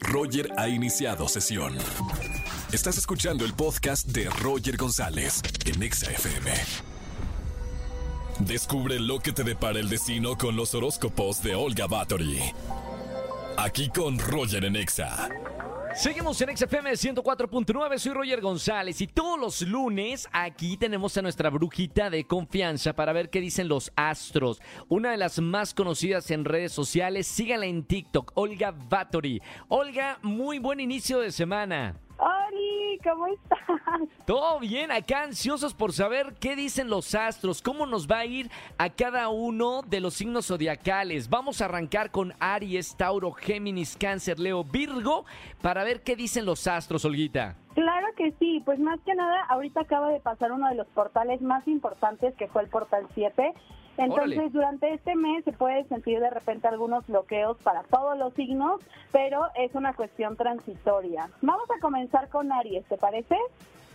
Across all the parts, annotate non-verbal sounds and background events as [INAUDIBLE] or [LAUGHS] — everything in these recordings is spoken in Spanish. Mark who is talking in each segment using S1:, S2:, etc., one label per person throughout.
S1: Roger ha iniciado sesión. Estás escuchando el podcast de Roger González en Exa FM. Descubre lo que te depara el destino con los horóscopos de Olga Bathory. Aquí con Roger en Exa.
S2: Seguimos en XFM 104.9, soy Roger González y todos los lunes aquí tenemos a nuestra brujita de confianza para ver qué dicen los astros. Una de las más conocidas en redes sociales, síganla en TikTok, Olga Bathory. Olga, muy buen inicio de semana.
S3: ¿Cómo estás?
S2: Todo bien, acá ansiosos por saber qué dicen los astros, cómo nos va a ir a cada uno de los signos zodiacales. Vamos a arrancar con Aries, Tauro, Géminis, Cáncer, Leo, Virgo, para ver qué dicen los astros, Olguita.
S3: Claro que sí, pues más que nada, ahorita acaba de pasar uno de los portales más importantes que fue el portal 7. Entonces, durante este mes se puede sentir de repente algunos bloqueos para todos los signos, pero es una cuestión transitoria. Vamos a comenzar con Aries, ¿te parece?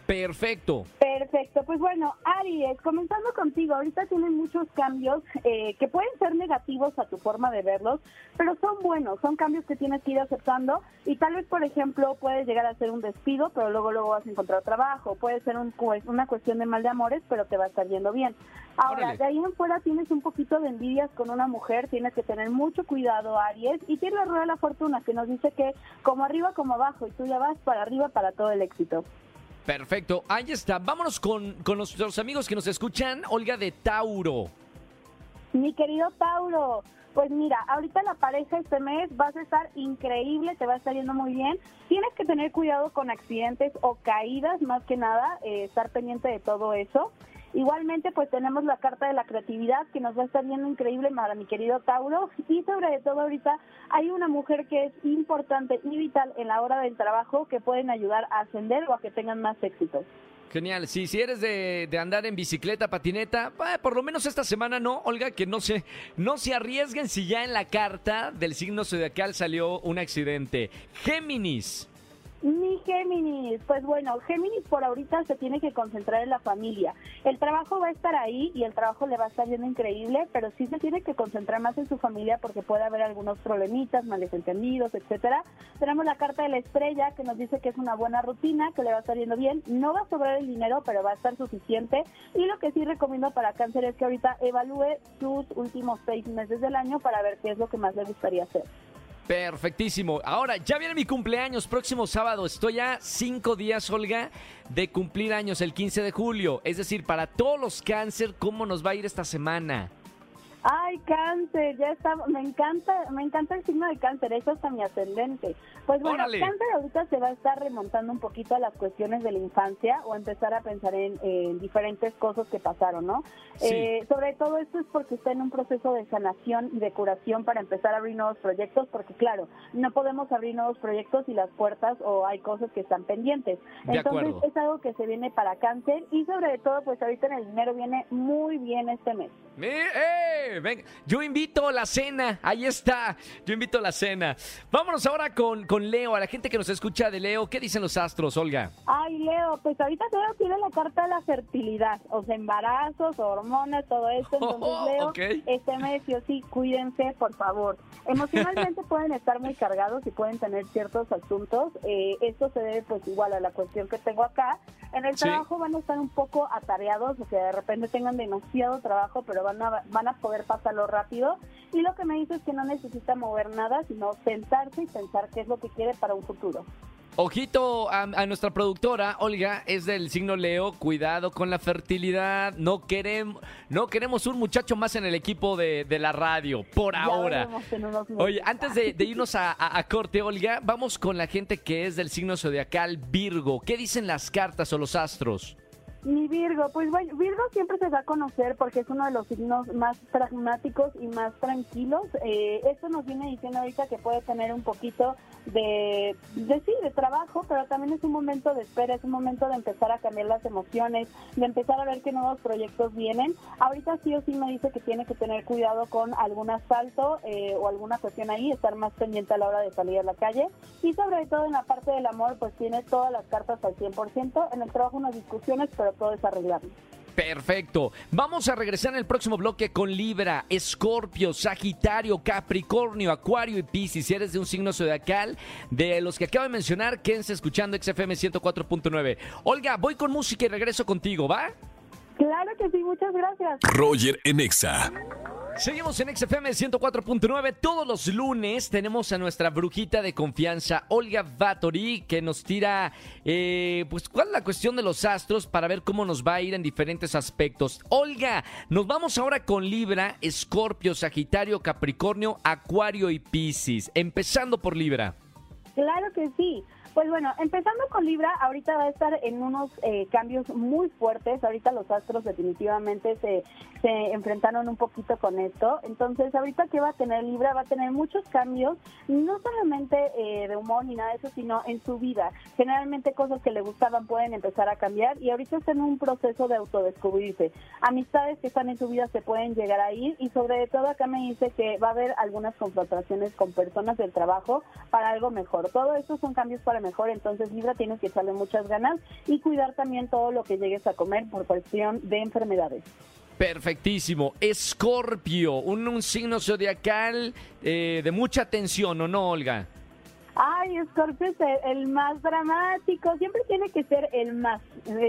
S2: Perfecto.
S3: Perfecto, pues bueno, Aries, comenzando contigo, ahorita tienen muchos cambios eh, que pueden ser negativos a tu forma de verlos, pero son buenos, son cambios que tienes que ir aceptando y tal vez, por ejemplo, puedes llegar a ser un despido, pero luego luego vas a encontrar trabajo, puede ser un, una cuestión de mal de amores, pero te va a estar yendo bien. Ahora,
S2: Órale.
S3: de ahí en fuera tienes un poquito de envidias con una mujer, tienes que tener mucho cuidado, Aries, y tiene la rueda de la fortuna que nos dice que como arriba como abajo, y tú ya vas para arriba para todo el éxito.
S2: Perfecto, ahí está. Vámonos con, con nuestros amigos que nos escuchan. Olga de Tauro.
S3: Mi querido Tauro, pues mira, ahorita la pareja este mes vas a estar increíble, te va a estar yendo muy bien. Tienes que tener cuidado con accidentes o caídas, más que nada, eh, estar pendiente de todo eso. Igualmente, pues tenemos la carta de la creatividad que nos va a estar yendo increíble para mi querido Tauro. Y sobre todo ahorita hay una mujer que es importante y vital en la hora del trabajo que pueden ayudar a ascender o a que tengan más éxito.
S2: Genial. Sí, si eres de, de andar en bicicleta, patineta, bah, por lo menos esta semana no, Olga, que no se, no se arriesguen si ya en la carta del signo zodiacal salió un accidente. Géminis.
S3: Mi Géminis, pues bueno, Géminis por ahorita se tiene que concentrar en la familia. El trabajo va a estar ahí y el trabajo le va a estar yendo increíble, pero sí se tiene que concentrar más en su familia porque puede haber algunos problemitas, malentendidos, etcétera. Tenemos la carta de la estrella que nos dice que es una buena rutina, que le va a estar yendo bien. No va a sobrar el dinero, pero va a estar suficiente. Y lo que sí recomiendo para cáncer es que ahorita evalúe sus últimos seis meses del año para ver qué es lo que más le gustaría hacer.
S2: Perfectísimo. Ahora, ya viene mi cumpleaños, próximo sábado. Estoy a cinco días, Olga, de cumplir años, el 15 de julio. Es decir, para todos los cáncer, ¿cómo nos va a ir esta semana?
S3: Ay, cáncer, ya está, me encanta, me encanta el signo de cáncer, eso hasta mi ascendente. Pues bueno,
S2: Órale.
S3: cáncer ahorita se va a estar remontando un poquito a las cuestiones de la infancia o empezar a pensar en, en diferentes cosas que pasaron, ¿no?
S2: Sí.
S3: Eh, sobre todo esto es porque está en un proceso de sanación y de curación para empezar a abrir nuevos proyectos, porque claro, no podemos abrir nuevos proyectos y las puertas o hay cosas que están pendientes.
S2: De
S3: Entonces
S2: acuerdo.
S3: es algo que se viene para cáncer y sobre todo pues ahorita en el dinero viene muy bien este mes.
S2: Mi- Venga, yo invito a la cena, ahí está, yo invito a la cena. Vámonos ahora con, con Leo, a la gente que nos escucha de Leo, ¿qué dicen los astros, Olga?
S3: Ay, Leo, pues ahorita Leo tiene la carta de la fertilidad, o sea, embarazos, hormonas, todo esto. [LAUGHS] Entonces,
S2: Oh,
S3: Leo, este mes sí o sí, cuídense, por favor. Emocionalmente [LAUGHS] pueden estar muy cargados y pueden tener ciertos asuntos. Eh, esto se debe, pues, igual a la cuestión que tengo acá. En el
S2: Sí.
S3: trabajo van a estar un poco atareados, o sea, de repente tengan demasiado trabajo, pero van a, van a poder pasarlo rápido. Y lo que me dice es que no necesita mover nada, sino sentarse y pensar qué es lo que quiere para un futuro.
S2: Ojito a, a nuestra productora, Olga, es del signo Leo, cuidado con la fertilidad, no queremos, no queremos un muchacho más en el equipo de, de la radio, por
S3: Ya
S2: ahora. Oye, antes de, de irnos a, a- a corte, Olga, vamos con la gente que es del signo zodiacal Virgo. ¿Qué dicen las cartas o los astros?
S3: Mi Virgo, pues bueno, Virgo siempre se da a conocer porque es uno de los signos más pragmáticos y más tranquilos. Eh, esto nos viene diciendo ahorita que puede tener un poquito de, de sí, de trabajo, pero también es un momento de espera, es un momento de empezar a cambiar las emociones, de empezar a ver qué nuevos proyectos vienen. Ahorita sí o sí me dice que tiene que tener cuidado con algún asalto eh, o alguna cuestión ahí, estar más pendiente a la hora de salir a la calle. Y sobre todo en la parte del amor, pues tiene todas las cartas al 100%. En el trabajo unas discusiones, pero todo es arreglable.
S2: Perfecto. Vamos a regresar en el próximo bloque con Libra, Escorpio, Sagitario, Capricornio, Acuario y Piscis. Si eres de un signo zodiacal, de los que acabo de mencionar, quédense escuchando XFM 104.9. Olga, voy con música y regreso contigo, ¿va?
S3: Claro que sí, muchas gracias.
S1: Roger en Exa.
S2: Seguimos en XFM 104.9. Todos los lunes tenemos a nuestra brujita de confianza, Olga Vatori, que nos tira, eh, pues, cuál es la cuestión de los astros para ver cómo nos va a ir en diferentes aspectos. Olga, nos vamos ahora con Libra, Escorpio, Sagitario, Capricornio, Acuario y Piscis. Empezando por Libra.
S3: Claro que sí. Pues bueno, empezando con Libra, ahorita va a estar en unos eh, cambios muy fuertes. Ahorita los astros definitivamente se, se enfrentaron un poquito con esto. Entonces, ahorita que va a tener Libra, va a tener muchos cambios, no solamente eh, de humor ni nada de eso, sino en su vida. Generalmente cosas que le gustaban pueden empezar a cambiar y ahorita está en un proceso de autodescubrirse. Amistades que están en su vida se pueden llegar a ir y sobre todo acá me dice que va a haber algunas confrontaciones con personas del trabajo para algo mejor. Todo esto son cambios para mejor, entonces Libra tienes que echarle muchas ganas y cuidar también todo lo que llegues a comer por cuestión de enfermedades.
S2: Perfectísimo. Escorpio, un, un signo zodiacal eh, de mucha tensión, ¿o no, Olga?
S3: Ay, Scorpio es el, el más dramático, siempre tiene que ser el más.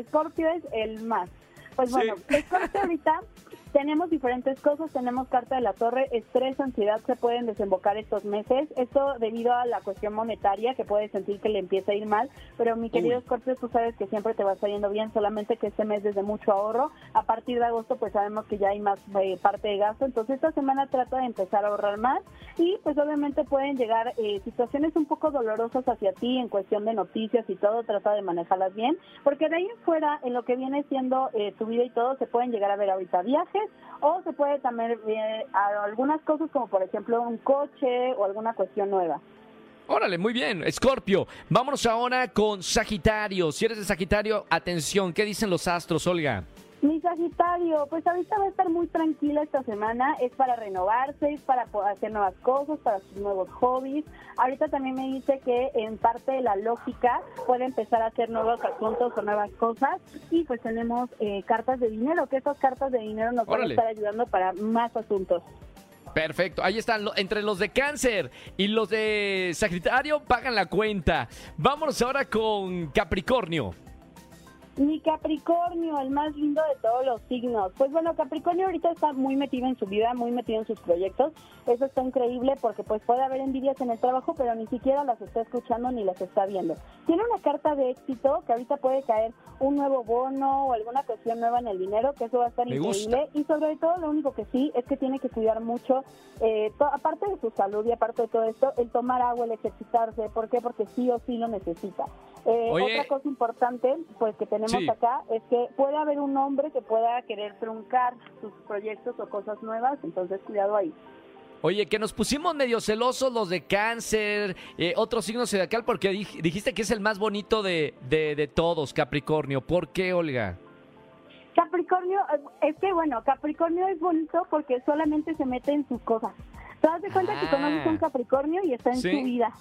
S3: Scorpio es el más. Pues
S2: Sí.
S3: bueno, Scorpio ahorita [LAUGHS] tenemos diferentes cosas, tenemos carta de la torre, estrés, ansiedad se pueden desembocar estos meses, esto debido a la cuestión monetaria que puede sentir que le empieza a ir mal, pero mi querido. Scorpio, tú sabes que siempre te va saliendo bien, solamente que este mes es de mucho ahorro, a partir de agosto pues sabemos que ya hay más eh, parte de gasto, entonces esta semana trata de empezar a ahorrar más y pues obviamente pueden llegar eh, situaciones un poco dolorosas hacia ti en cuestión de noticias y todo, trata de manejarlas bien, porque de ahí en fuera, en lo que viene siendo eh, tu vida y todo, se pueden llegar a ver ahorita viajes o se puede también a algunas cosas como por ejemplo un coche o alguna cuestión nueva.
S2: Órale, muy bien. Escorpio, vámonos ahora con Sagitario. Si eres de Sagitario, atención, ¿qué dicen los astros, Olga?
S3: Mi Sagitario, pues ahorita va a estar muy tranquila esta semana, es para renovarse, es para hacer nuevas cosas, para sus nuevos hobbies. Ahorita también me dice que en parte de la lógica puede empezar a hacer nuevos asuntos o nuevas cosas y pues tenemos eh, cartas de dinero, que esas cartas de dinero nos van a estar ayudando para más asuntos.
S2: Perfecto, ahí están, entre los de cáncer y los de Sagitario pagan la cuenta. Vámonos ahora con Capricornio.
S3: Mi Capricornio, el más lindo de todos los signos. Pues bueno, Capricornio ahorita está muy metido en su vida, muy metido en sus proyectos. Eso está increíble porque pues puede haber envidias en el trabajo, pero ni siquiera las está escuchando ni las está viendo. Tiene una carta de éxito que ahorita puede caer un nuevo bono o alguna cuestión nueva en el dinero, que eso va a estar
S2: Me
S3: increíble. Y sobre todo lo único que sí es que tiene que cuidar mucho, eh, aparte de su salud y aparte de todo esto, el tomar agua, el ejercitarse. ¿Por qué? Porque sí o sí lo necesita. Eh, otra cosa importante, pues que tenemos
S2: Sí.
S3: acá, es que puede haber un hombre que pueda querer truncar sus proyectos o cosas nuevas, entonces cuidado ahí.
S2: Oye, que nos pusimos medio celosos los de cáncer, eh, otro signo zodiacal, porque dij- dijiste que es el más bonito de, de, de todos, Capricornio. ¿Por qué, Olga?
S3: Capricornio, eh, es que bueno, Capricornio es bonito porque solamente se mete en sus cosas. Te das de cuenta que
S2: Ah.
S3: conoces a un Capricornio y está en
S2: Sí.
S3: su vida.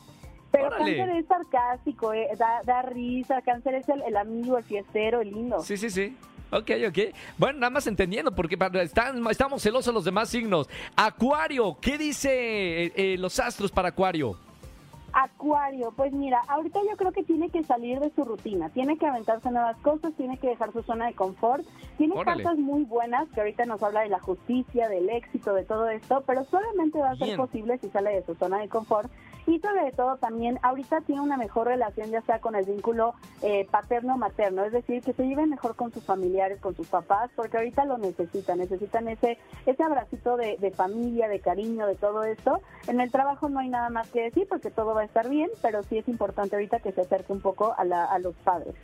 S3: Pero
S2: Órale.
S3: Cáncer es sarcástico, eh, da, da risa, Cáncer es el, el amigo, el fiestero, el lindo.
S2: Sí, sí, sí. Ok, ok. Bueno, nada más entendiendo, porque están- estamos celosos los demás signos. Acuario, ¿qué dice eh, eh, los astros para Acuario?
S3: Acuario, pues mira, ahorita yo creo que tiene que salir de su rutina, tiene que aventarse nuevas cosas, tiene que dejar su zona de confort, tiene
S2: Órale.
S3: cartas muy buenas que ahorita nos habla de la justicia, del éxito, de todo esto, pero solamente va a ser posible si sale de su zona de confort y sobre todo también ahorita tiene una mejor relación ya sea con el vínculo eh, paterno-materno, es decir, que se lleven mejor con sus familiares, con sus papás, porque ahorita lo necesitan, necesitan ese ese abracito de, de familia, de cariño, de todo esto. En el trabajo no hay nada más que decir porque todo va a estar bien, pero sí es importante ahorita que se acerque un poco a, la- a los padres.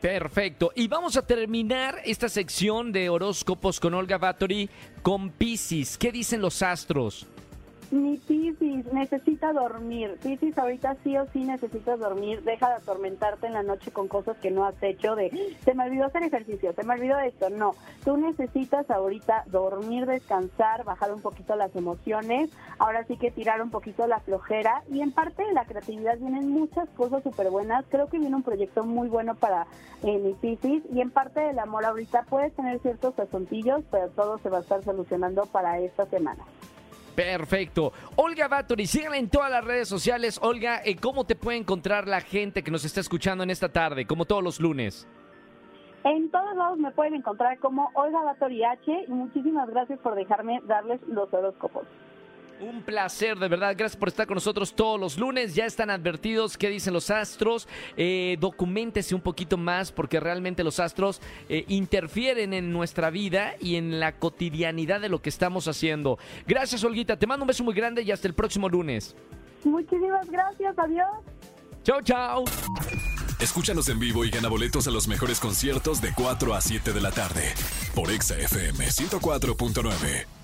S2: Perfecto. Y vamos a terminar esta sección de horóscopos con Olga Bathory con Pisces. ¿Qué dicen los astros?
S3: Mi Piscis necesita dormir. Piscis ahorita sí o sí necesitas dormir. Deja de atormentarte en la noche con cosas que no has hecho de, se me olvidó hacer ejercicio, se me olvidó esto. No, tú necesitas ahorita dormir, descansar, bajar un poquito las emociones. Ahora sí que tirar un poquito la flojera. Y en parte de la creatividad vienen muchas cosas súper buenas. Creo que viene un proyecto muy bueno para eh, mi. Y en parte del amor ahorita puedes tener ciertos asuntillos, pero todo se va a estar solucionando para esta semana.
S2: Perfecto. Olga Bathory, síganla en todas las redes sociales. Olga, eh, ¿cómo te puede encontrar la gente que nos está escuchando en esta tarde, como todos los lunes?
S3: En todos lados me pueden encontrar como Olga Bathory H muchísimas gracias por dejarme darles los horóscopos.
S2: Un placer, de verdad. Gracias por estar con nosotros todos los lunes. Ya están advertidos qué dicen los astros. Eh, documentese un poquito más porque realmente los astros eh, interfieren en nuestra vida y en la cotidianidad de lo que estamos haciendo. Gracias, Olguita. Te mando un beso muy grande y hasta el próximo lunes.
S3: Muchísimas gracias. Adiós.
S2: Chao, chao.
S1: Escúchanos en vivo y gana boletos a los mejores conciertos de 4 a 7 de la tarde por Exa FM 104.9.